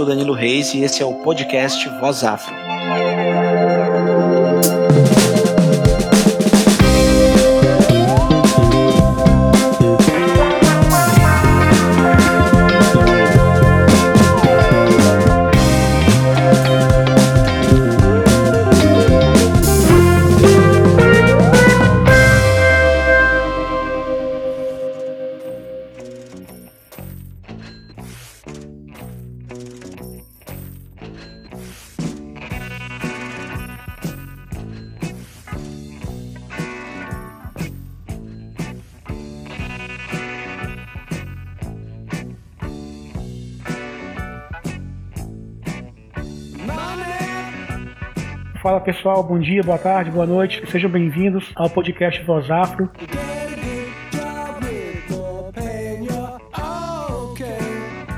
sou Danilo Reis e esse é o podcast Voz Afro. Fala pessoal, bom dia, boa tarde, boa noite, sejam bem-vindos ao podcast Voz Afro.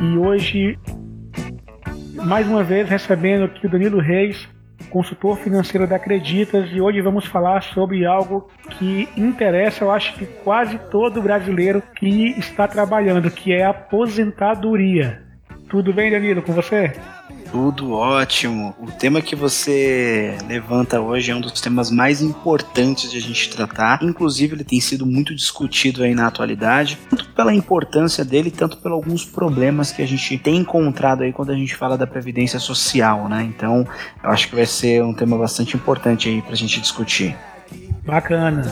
E hoje, mais uma vez, recebendo aqui o Danilo Reis, consultor financeiro da Acreditas, e hoje vamos falar sobre algo que interessa, eu acho que quase todo brasileiro que está trabalhando, que é a aposentadoria. Tudo bem, Danilo, com você? Tudo ótimo. O tema que você levanta hoje é um dos temas mais importantes de a gente tratar. Inclusive, ele tem sido muito discutido aí na atualidade, tanto pela importância dele, tanto pelos alguns problemas que a gente tem encontrado aí quando a gente fala da previdência social, né? Então, eu acho que vai ser um tema bastante importante aí pra gente discutir. Bacana.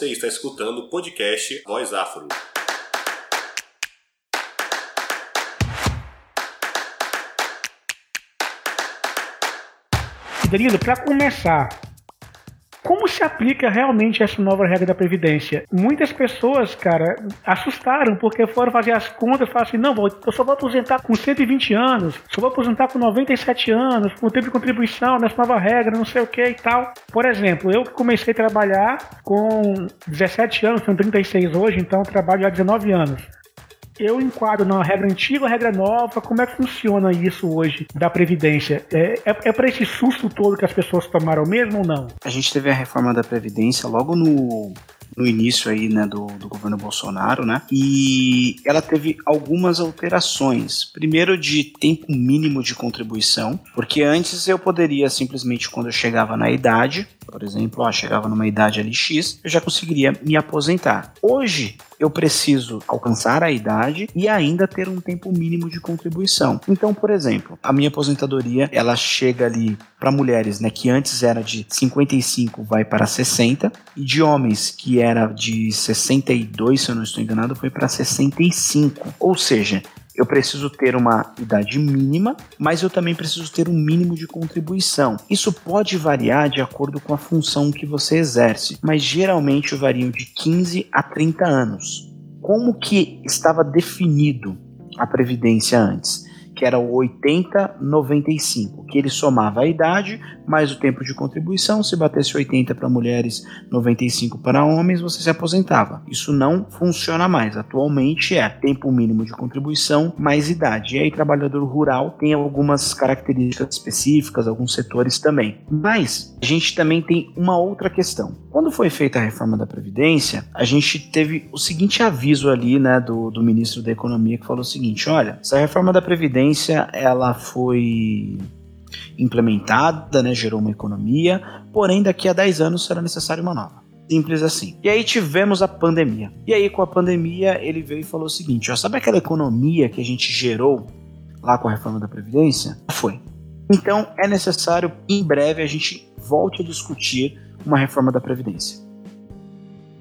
Você está escutando o podcast Voz Afro. Danilo, para começar, como se aplica realmente essa nova regra da Previdência? Muitas pessoas, cara, assustaram porque foram fazer as contas e falaram assim: não, eu só vou aposentar com 120 anos, só vou aposentar com 97 anos, com tempo de contribuição nessa nova regra, não sei o que e tal. Por exemplo, eu comecei a trabalhar com 17 anos, tenho 36 hoje, então trabalho há 19 anos eu enquadro na regra antiga, regra nova, como é que funciona isso hoje da Previdência? É, é, é para esse susto todo que as pessoas tomaram mesmo ou não? A gente teve a reforma da Previdência logo no no início aí, né, do, do governo Bolsonaro, né? E ela teve algumas alterações. Primeiro de tempo mínimo de contribuição, porque antes eu poderia simplesmente quando eu chegava na idade, por exemplo, ó, chegava numa idade ali X, eu já conseguiria me aposentar. Hoje eu preciso alcançar a idade e ainda ter um tempo mínimo de contribuição. Então, por exemplo, a minha aposentadoria ela chega ali para mulheres, né, que antes era de 55 vai para 60 e de homens que era de 62, se eu não estou enganado, foi para 65. Ou seja, eu preciso ter uma idade mínima, mas eu também preciso ter um mínimo de contribuição. Isso pode variar de acordo com a função que você exerce, mas geralmente variam de 15 a 30 anos. Como que estava definido a previdência antes? Que era o 80-95, que ele somava a idade mais o tempo de contribuição. Se batesse 80 para mulheres, 95 para homens, você se aposentava. Isso não funciona mais. Atualmente é tempo mínimo de contribuição mais idade. E aí, trabalhador rural tem algumas características específicas, alguns setores também. Mas a gente também tem uma outra questão. Quando foi feita a reforma da Previdência, a gente teve o seguinte aviso ali, né, do, do ministro da Economia, que falou o seguinte: olha, essa reforma da Previdência ela foi implementada, né, gerou uma economia, porém daqui a 10 anos será necessário uma nova. Simples assim. E aí tivemos a pandemia. E aí com a pandemia ele veio e falou o seguinte, ó, sabe aquela economia que a gente gerou lá com a reforma da Previdência? Foi. Então é necessário em breve a gente volte a discutir uma reforma da Previdência.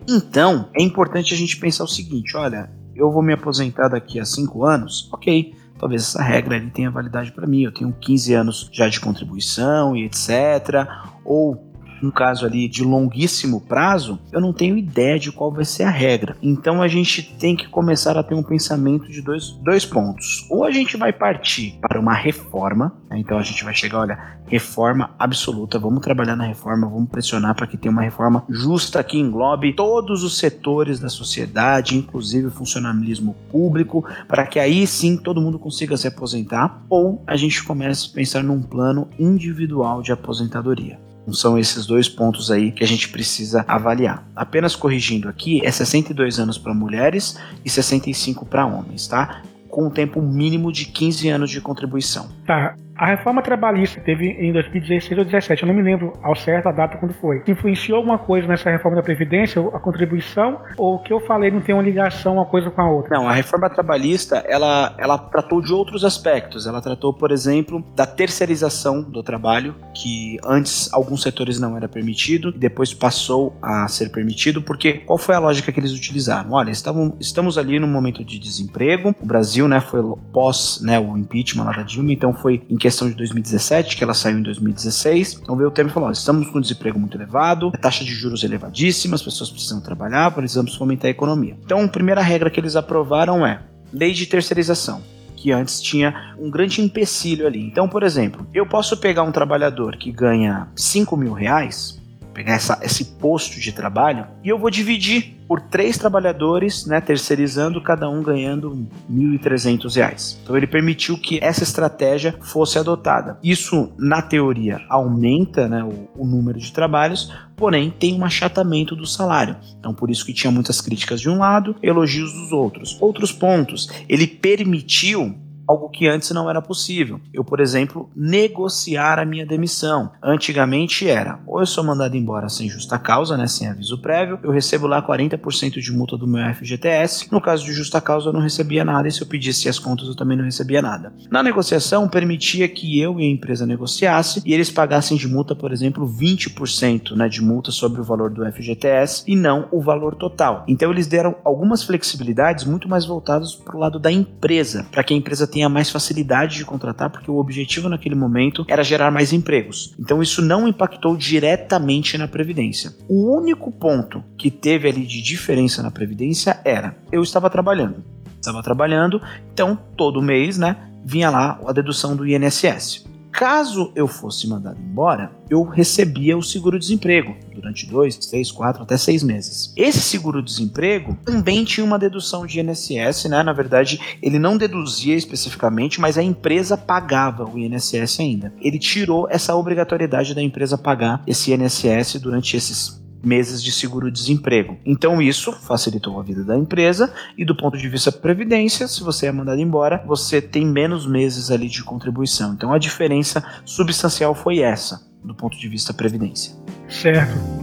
Então é importante a gente pensar o seguinte, olha, eu vou me aposentar daqui a 5 anos, ok, talvez essa regra ali tenha validade para mim. Eu tenho 15 anos já de contribuição e etc. Ou um caso ali de longuíssimo prazo, eu não tenho ideia de qual vai ser a regra. Então a gente tem que começar a ter um pensamento de dois, dois pontos. Ou a gente vai partir para uma reforma, né? então a gente vai chegar, olha, reforma absoluta, vamos trabalhar na reforma, vamos pressionar para que tenha uma reforma justa que englobe todos os setores da sociedade, inclusive o funcionalismo público, para que aí sim todo mundo consiga se aposentar, ou a gente começa a pensar num plano individual de aposentadoria. São esses dois pontos aí que a gente precisa avaliar. Apenas corrigindo aqui, é 62 anos para mulheres e 65 para homens, tá? Com um tempo mínimo de 15 anos de contribuição. Tá. A reforma trabalhista teve em 2016 ou 2017, eu não me lembro ao certo a data quando foi. Influenciou alguma coisa nessa reforma da Previdência, a contribuição, ou o que eu falei não tem uma ligação uma coisa com a outra? Não, a reforma trabalhista, ela, ela tratou de outros aspectos. Ela tratou, por exemplo, da terceirização do trabalho, que antes alguns setores não era permitido, e depois passou a ser permitido, porque qual foi a lógica que eles utilizaram? Olha, estavam, estamos ali num momento de desemprego, o Brasil, né, foi pós né, o impeachment lá da Dilma, então foi em questão de 2017, que ela saiu em 2016. Então veio o tema e falou: estamos com desemprego muito elevado, taxa de juros elevadíssima, as pessoas precisam trabalhar, precisamos fomentar a economia. Então, a primeira regra que eles aprovaram é lei de terceirização que antes tinha um grande empecilho ali. Então, por exemplo, eu posso pegar um trabalhador que ganha 5 mil reais pegar essa, esse posto de trabalho e eu vou dividir por três trabalhadores, né, terceirizando, cada um ganhando R$ 1.300. Então ele permitiu que essa estratégia fosse adotada. Isso, na teoria, aumenta né, o, o número de trabalhos, porém tem um achatamento do salário. Então por isso que tinha muitas críticas de um lado, elogios dos outros. Outros pontos, ele permitiu algo que antes não era possível. Eu, por exemplo, negociar a minha demissão. Antigamente era, ou eu sou mandado embora sem justa causa, né, sem aviso prévio, eu recebo lá 40% de multa do meu FGTS. No caso de justa causa, eu não recebia nada, e se eu pedisse as contas, eu também não recebia nada. Na negociação, permitia que eu e a empresa negociasse e eles pagassem de multa, por exemplo, 20% né, de multa sobre o valor do FGTS e não o valor total. Então, eles deram algumas flexibilidades muito mais voltadas para o lado da empresa, para que a empresa tenha tenha mais facilidade de contratar, porque o objetivo naquele momento era gerar mais empregos. Então isso não impactou diretamente na Previdência. O único ponto que teve ali de diferença na Previdência era: eu estava trabalhando. Estava trabalhando, então todo mês, né, vinha lá a dedução do INSS. Caso eu fosse mandado embora, eu recebia o seguro-desemprego durante dois, três, quatro, até seis meses. Esse seguro-desemprego também tinha uma dedução de INSS, né? Na verdade, ele não deduzia especificamente, mas a empresa pagava o INSS ainda. Ele tirou essa obrigatoriedade da empresa pagar esse INSS durante esses meses de seguro-desemprego. Então isso facilitou a vida da empresa e do ponto de vista previdência, se você é mandado embora, você tem menos meses ali de contribuição. Então a diferença substancial foi essa, do ponto de vista previdência. Certo.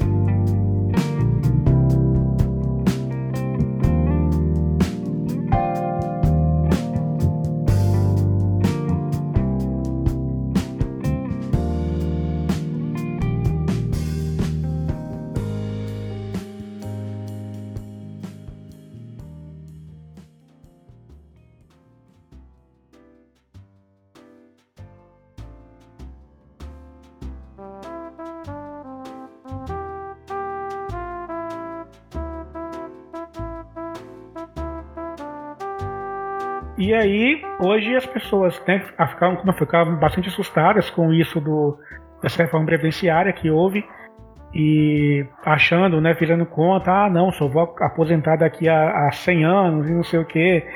Hoje as pessoas né, ficavam, ficavam bastante assustadas com isso do, dessa reforma previdenciária que houve e achando, né, virando conta, ah, não, só vou aposentar daqui a, a 100 anos e não sei o quê.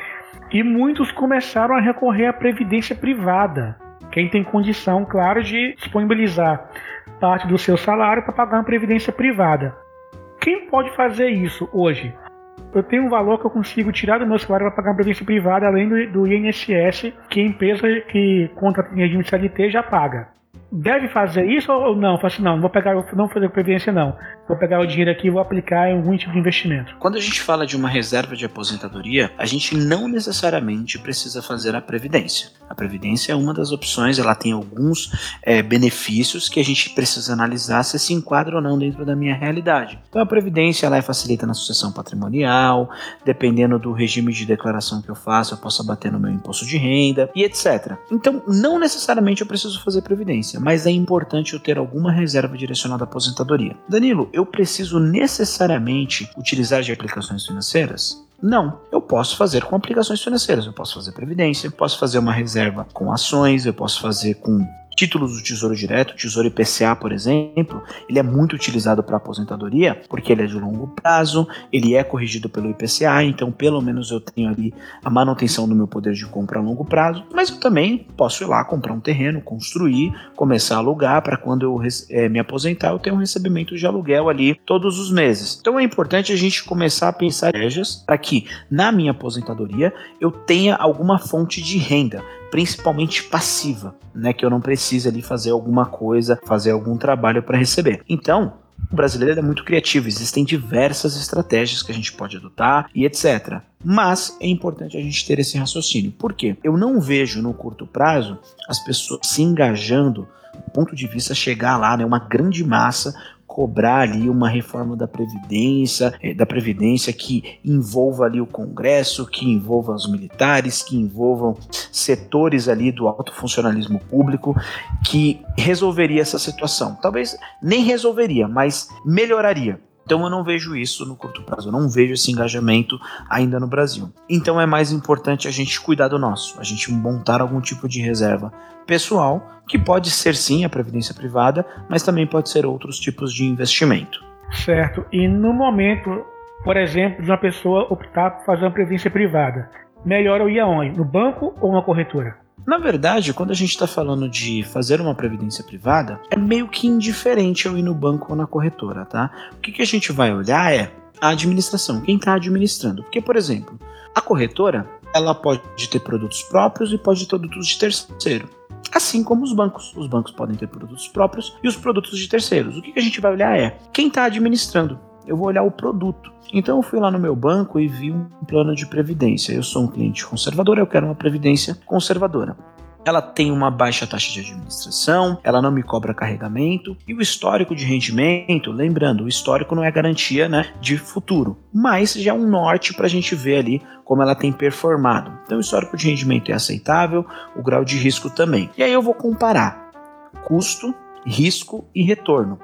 E muitos começaram a recorrer à previdência privada. Quem tem condição, claro, de disponibilizar parte do seu salário para pagar uma previdência privada. Quem pode fazer isso hoje? Eu tenho um valor que eu consigo tirar do meu salário para pagar uma previdência privada, além do, do INSS, que a empresa que conta em regime CLT já paga deve fazer isso ou não? Fala assim, não, não vou pegar, não vou fazer previdência não. Vou pegar o dinheiro aqui e vou aplicar em algum tipo de investimento. Quando a gente fala de uma reserva de aposentadoria, a gente não necessariamente precisa fazer a previdência. A previdência é uma das opções, ela tem alguns é, benefícios que a gente precisa analisar se se enquadra ou não dentro da minha realidade. Então a previdência ela é facilita na sucessão patrimonial, dependendo do regime de declaração que eu faço, eu posso bater no meu imposto de renda e etc. Então não necessariamente eu preciso fazer previdência mas é importante eu ter alguma reserva direcionada à aposentadoria. Danilo, eu preciso necessariamente utilizar de aplicações financeiras? Não, eu posso fazer com aplicações financeiras, eu posso fazer previdência, eu posso fazer uma reserva com ações, eu posso fazer com títulos do Tesouro Direto, Tesouro IPCA, por exemplo, ele é muito utilizado para aposentadoria, porque ele é de longo prazo, ele é corrigido pelo IPCA, então pelo menos eu tenho ali a manutenção do meu poder de compra a longo prazo, mas eu também posso ir lá comprar um terreno, construir, começar a alugar para quando eu é, me aposentar eu ter um recebimento de aluguel ali todos os meses. Então é importante a gente começar a pensar estratégias para que na minha aposentadoria eu tenha alguma fonte de renda principalmente passiva, né, que eu não precise ali fazer alguma coisa, fazer algum trabalho para receber. Então, o brasileiro é muito criativo, existem diversas estratégias que a gente pode adotar e etc. Mas é importante a gente ter esse raciocínio. Por quê? Eu não vejo no curto prazo as pessoas se engajando do ponto de vista chegar lá, né, uma grande massa cobrar ali uma reforma da previdência, eh, da previdência que envolva ali o Congresso, que envolva os militares, que envolvam setores ali do alto funcionalismo público, que resolveria essa situação. Talvez nem resolveria, mas melhoraria. Então eu não vejo isso no curto prazo, eu não vejo esse engajamento ainda no Brasil. Então é mais importante a gente cuidar do nosso, a gente montar algum tipo de reserva pessoal, que pode ser sim a previdência privada, mas também pode ser outros tipos de investimento. Certo. E no momento, por exemplo, de uma pessoa optar por fazer uma previdência privada, melhor eu ir aonde? No banco ou na corretora? Na verdade, quando a gente está falando de fazer uma previdência privada, é meio que indiferente eu ir no banco ou na corretora, tá? O que, que a gente vai olhar é a administração, quem está administrando. Porque, por exemplo, a corretora ela pode ter produtos próprios e pode ter produtos de terceiro. Assim como os bancos. Os bancos podem ter produtos próprios e os produtos de terceiros. O que, que a gente vai olhar é quem está administrando. Eu vou olhar o produto. Então eu fui lá no meu banco e vi um plano de previdência. Eu sou um cliente conservador, eu quero uma previdência conservadora. Ela tem uma baixa taxa de administração, ela não me cobra carregamento e o histórico de rendimento, lembrando, o histórico não é garantia né, de futuro, mas já é um norte para a gente ver ali como ela tem performado. Então o histórico de rendimento é aceitável, o grau de risco também. E aí eu vou comparar custo, risco e retorno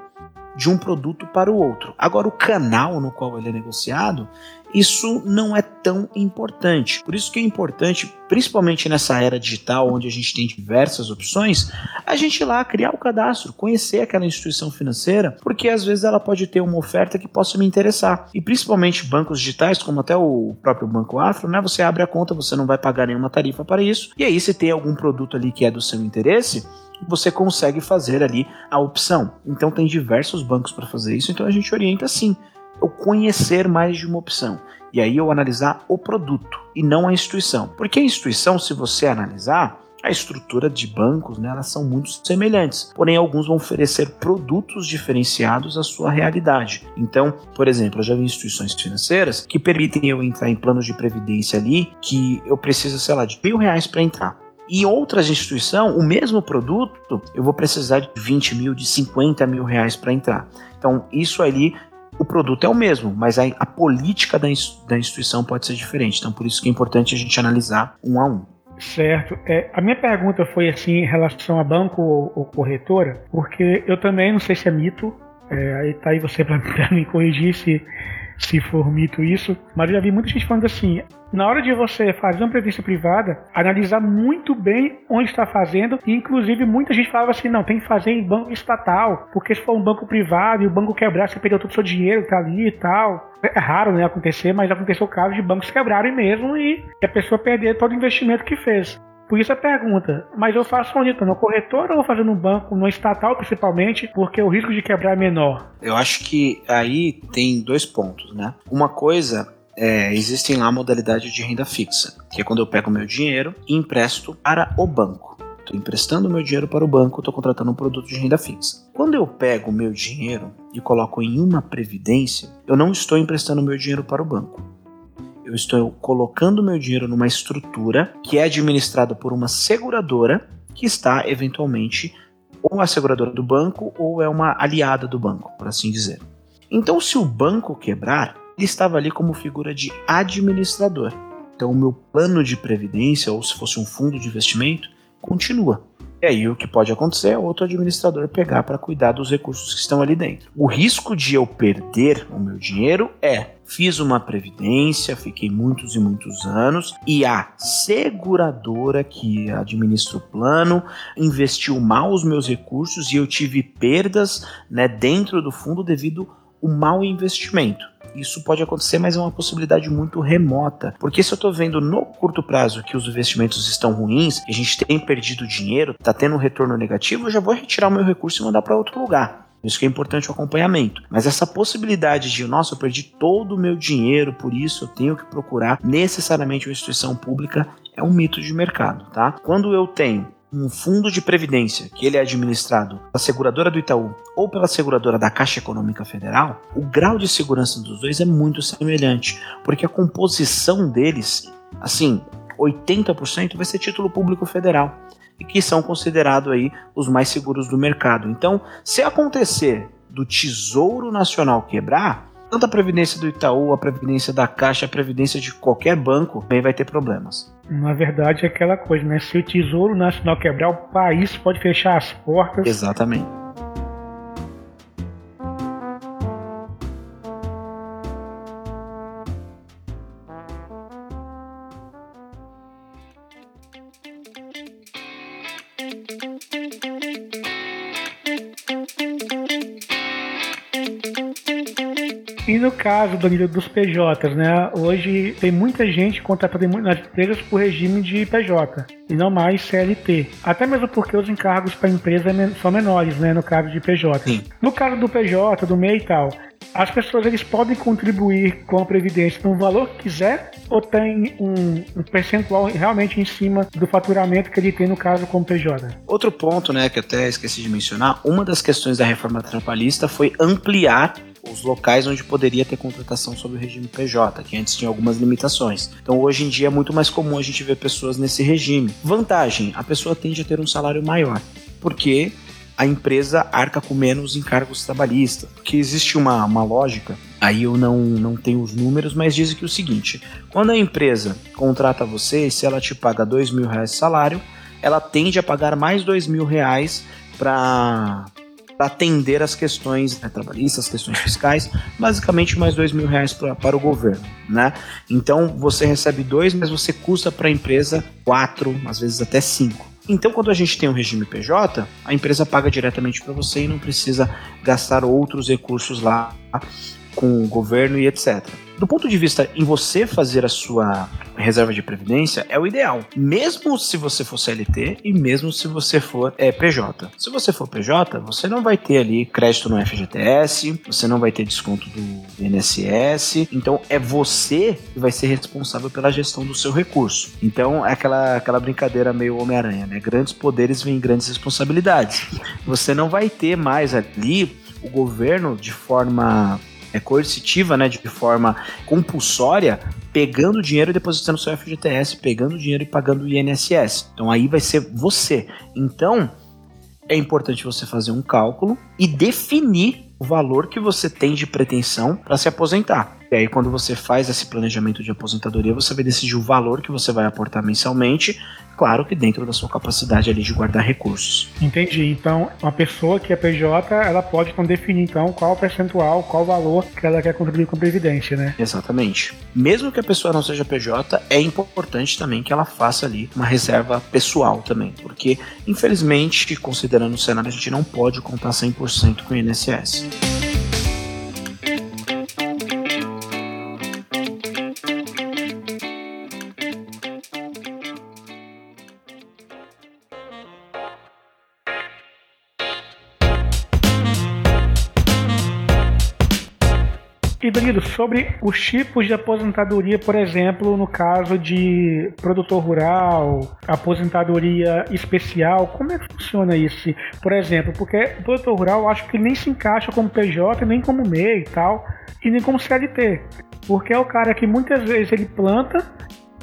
de um produto para o outro. Agora, o canal no qual ele é negociado, isso não é tão importante. Por isso que é importante, principalmente nessa era digital, onde a gente tem diversas opções, a gente ir lá criar o cadastro, conhecer aquela instituição financeira, porque às vezes ela pode ter uma oferta que possa me interessar. E principalmente bancos digitais, como até o próprio Banco Afro, né? Você abre a conta, você não vai pagar nenhuma tarifa para isso. E aí, se tem algum produto ali que é do seu interesse, você consegue fazer ali a opção. Então tem diversos bancos para fazer isso, então a gente orienta assim, eu conhecer mais de uma opção. E aí eu analisar o produto e não a instituição. Porque a instituição, se você analisar, a estrutura de bancos, né, elas são muito semelhantes, porém alguns vão oferecer produtos diferenciados à sua realidade. Então, por exemplo, eu já vi instituições financeiras que permitem eu entrar em planos de previdência ali que eu preciso, sei lá, de mil reais para entrar. Em outras instituições, o mesmo produto, eu vou precisar de 20 mil, de 50 mil reais para entrar. Então, isso ali, o produto é o mesmo, mas a, a política da, da instituição pode ser diferente. Então, por isso que é importante a gente analisar um a um. Certo. É, a minha pergunta foi assim em relação a banco ou, ou corretora, porque eu também não sei se é mito. É, aí tá aí você para me corrigir se se for mito isso, mas eu já vi muita gente falando assim: na hora de você fazer uma previdência privada, analisar muito bem onde está fazendo, e inclusive muita gente falava assim: não, tem que fazer em banco estatal, porque se for um banco privado e o banco quebrar, você perdeu todo o seu dinheiro que tá ali e tal. É raro né, acontecer, mas aconteceu o caso de bancos quebrarem mesmo e a pessoa perder todo o investimento que fez. Por isso a pergunta, mas eu faço onde? No corretor ou vou fazer no banco, no estatal principalmente, porque o risco de quebrar é menor? Eu acho que aí tem dois pontos, né? Uma coisa é, existem lá modalidade de renda fixa, que é quando eu pego meu dinheiro e empresto para o banco. Estou emprestando meu dinheiro para o banco, estou contratando um produto de renda fixa. Quando eu pego meu dinheiro e coloco em uma previdência, eu não estou emprestando meu dinheiro para o banco eu estou colocando meu dinheiro numa estrutura que é administrada por uma seguradora que está eventualmente ou a seguradora do banco ou é uma aliada do banco, por assim dizer. Então, se o banco quebrar, ele estava ali como figura de administrador. Então, o meu plano de previdência, ou se fosse um fundo de investimento, continua. E aí o que pode acontecer é outro administrador pegar para cuidar dos recursos que estão ali dentro. O risco de eu perder o meu dinheiro é fiz uma previdência, fiquei muitos e muitos anos e a seguradora que administra o plano investiu mal os meus recursos e eu tive perdas né, dentro do fundo devido ao mau investimento. Isso pode acontecer, mas é uma possibilidade muito remota. Porque se eu estou vendo no curto prazo que os investimentos estão ruins, a gente tem perdido dinheiro, está tendo um retorno negativo, eu já vou retirar o meu recurso e mandar para outro lugar. Isso que é importante o acompanhamento. Mas essa possibilidade de, nossa, eu perdi todo o meu dinheiro, por isso eu tenho que procurar necessariamente uma instituição pública, é um mito de mercado, tá? Quando eu tenho um fundo de previdência que ele é administrado pela seguradora do Itaú ou pela seguradora da Caixa Econômica Federal, o grau de segurança dos dois é muito semelhante, porque a composição deles, assim, 80% vai ser título público federal e que são considerados aí os mais seguros do mercado. Então, se acontecer do Tesouro Nacional quebrar, tanto a previdência do Itaú, a previdência da Caixa, a previdência de qualquer banco, também vai ter problemas. Na verdade, é aquela coisa, né? Se o Tesouro Nacional quebrar, o país pode fechar as portas. Exatamente. E no caso, Danilo, dos PJs, né? Hoje tem muita gente contratada nas empresas por regime de PJ e não mais CLT. Até mesmo porque os encargos para a empresa são menores, né? No caso de PJ. Sim. No caso do PJ, do MEI e tal, as pessoas eles podem contribuir com a Previdência no valor que quiser ou tem um, um, percentual realmente em cima do faturamento que ele tem no caso com o PJ? Outro ponto, né, que até esqueci de mencionar, uma das questões da reforma trabalhista foi ampliar os locais onde poderia ter contratação sob o regime PJ, que antes tinha algumas limitações. Então hoje em dia é muito mais comum a gente ver pessoas nesse regime. Vantagem: a pessoa tende a ter um salário maior, porque a empresa arca com menos encargos trabalhistas. Porque existe uma, uma lógica, aí eu não, não tenho os números, mas dizem que é o seguinte: quando a empresa contrata você, se ela te paga dois mil reais de salário, ela tende a pagar mais dois mil reais para para atender as questões né, trabalhistas, as questões fiscais, basicamente mais dois mil reais pra, para o governo, né? Então você recebe dois, mas você custa para a empresa quatro, às vezes até cinco. Então, quando a gente tem um regime PJ, a empresa paga diretamente para você e não precisa gastar outros recursos lá com o governo e etc. Do ponto de vista em você fazer a sua reserva de previdência, é o ideal. Mesmo se você for CLT e mesmo se você for é, PJ. Se você for PJ, você não vai ter ali crédito no FGTS, você não vai ter desconto do INSS. Então é você que vai ser responsável pela gestão do seu recurso. Então é aquela, aquela brincadeira meio Homem-Aranha, né? Grandes poderes vêm grandes responsabilidades. Você não vai ter mais ali o governo de forma é, coercitiva, né, de forma compulsória, pegando dinheiro e depositando seu FGTS, pegando dinheiro e pagando o INSS. Então aí vai ser você. Então é importante você fazer um cálculo e definir o valor que você tem de pretensão para se aposentar. E aí, quando você faz esse planejamento de aposentadoria, você vai decidir o valor que você vai aportar mensalmente, claro que dentro da sua capacidade ali de guardar recursos. Entendi. Então, uma pessoa que é PJ, ela pode então definir então qual o percentual, qual o valor que ela quer contribuir com a previdência, né? Exatamente. Mesmo que a pessoa não seja PJ, é importante também que ela faça ali uma reserva pessoal também, porque infelizmente, considerando o cenário, a gente não pode contar 100% com o INSS. E Danilo, sobre os tipos de aposentadoria, por exemplo, no caso de produtor rural, aposentadoria especial, como é que funciona isso? Por exemplo, porque o produtor rural acho que nem se encaixa como PJ, nem como MEI e tal, e nem como CLT. Porque é o cara que muitas vezes ele planta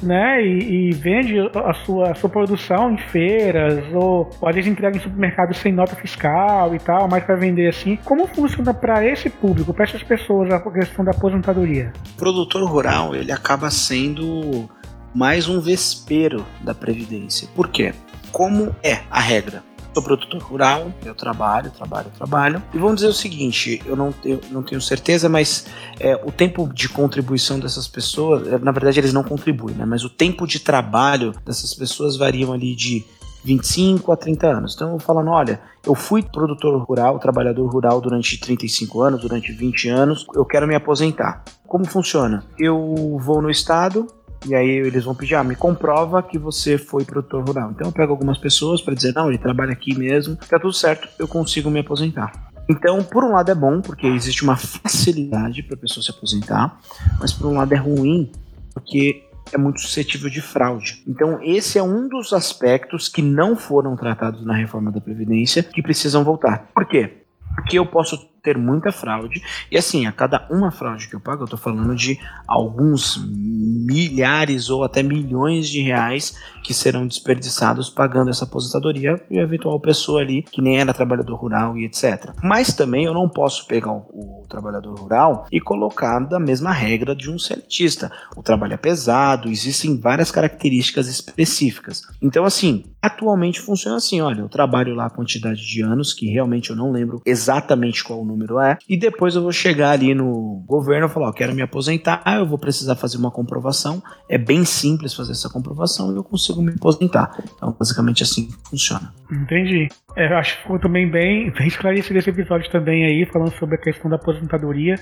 né, e, e, vende a sua, a sua produção em feiras, ou, ou às vezes entrega em supermercados sem nota fiscal e tal, mas para vender assim. Como funciona para esse público, para essas pessoas, a questão da aposentadoria? O produtor rural, ele acaba sendo mais um vespeiro da Previdência. Por quê? como é a regra? Sou produtor rural, eu trabalho, trabalho, trabalho. E vamos dizer o seguinte, eu não, eu não tenho certeza, mas é, o tempo de contribuição dessas pessoas, é, na verdade eles não contribuem, né? Mas o tempo de trabalho dessas pessoas variam ali de 25 a 30 anos. Então eu falando, olha, eu fui produtor rural, trabalhador rural durante 35 anos, durante 20 anos, eu quero me aposentar. Como funciona? Eu vou no estado, e aí eles vão pedir, ah, me comprova que você foi produtor rural. Então eu pego algumas pessoas para dizer, não, ele trabalha aqui mesmo, tá tudo certo, eu consigo me aposentar. Então, por um lado é bom, porque existe uma facilidade para a pessoa se aposentar, mas por um lado é ruim, porque é muito suscetível de fraude. Então, esse é um dos aspectos que não foram tratados na reforma da Previdência que precisam voltar. Por quê? Porque eu posso ter muita fraude. E assim, a cada uma fraude que eu pago, eu estou falando de alguns milhares ou até milhões de reais que serão desperdiçados pagando essa aposentadoria e a eventual pessoa ali que nem era trabalhador rural e etc. Mas também eu não posso pegar o, o trabalhador rural e colocar da mesma regra de um cientista. O trabalho é pesado, existem várias características específicas. Então, assim, atualmente funciona assim: olha, eu trabalho lá a quantidade de anos, que realmente eu não lembro exatamente qual o número é, e depois eu vou chegar ali no governo e falar: ó, quero me aposentar, eu vou precisar fazer uma comprovação. É bem simples fazer essa comprovação e eu consigo me aposentar. Então, basicamente assim funciona. Entendi. É, acho que ficou também bem, bem esclarecido esse episódio também aí, falando sobre a questão da aposentadoria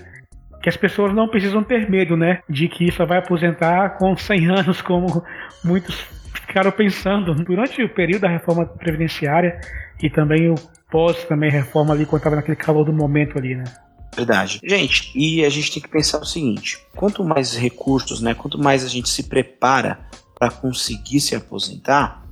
que as pessoas não precisam ter medo, né? De que só vai aposentar com 100 anos, como muitos ficaram pensando durante o período da reforma previdenciária e também o pós também reforma ali quando estava naquele calor do momento ali, né? Verdade. Gente, e a gente tem que pensar o seguinte: quanto mais recursos, né, quanto mais a gente se prepara para conseguir se aposentar,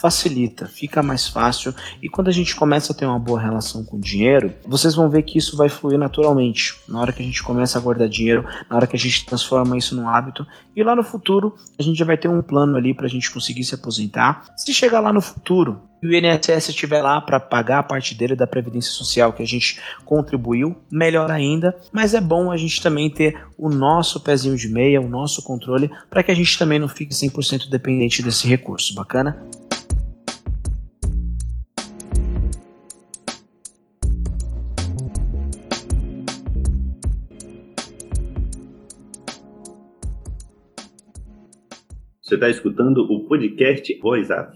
facilita, fica mais fácil e quando a gente começa a ter uma boa relação com o dinheiro, vocês vão ver que isso vai fluir naturalmente. Na hora que a gente começa a guardar dinheiro, na hora que a gente transforma isso num hábito e lá no futuro a gente já vai ter um plano ali para a gente conseguir se aposentar. Se chegar lá no futuro e o INSS estiver lá para pagar a parte dele da Previdência Social que a gente contribuiu, melhor ainda. Mas é bom a gente também ter o nosso pezinho de meia, o nosso controle, para que a gente também não fique 100% dependente desse recurso. Bacana? Você está escutando o podcast Voz Up.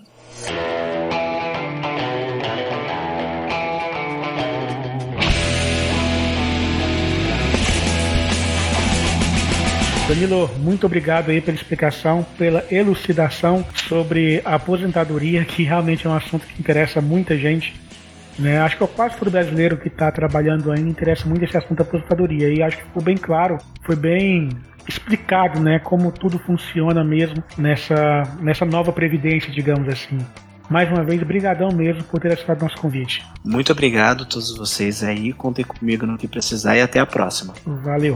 Danilo, muito obrigado aí pela explicação, pela elucidação sobre a aposentadoria, que realmente é um assunto que interessa muita gente. Né? Acho que quase todo brasileiro que está trabalhando ainda interessa muito esse assunto da aposentadoria. E acho que ficou bem claro, foi bem explicado, né, como tudo funciona mesmo nessa, nessa nova previdência, digamos assim. Mais uma vez, brigadão mesmo por ter aceitado nosso convite. Muito obrigado a todos vocês aí, contem comigo no que precisar e até a próxima. Valeu.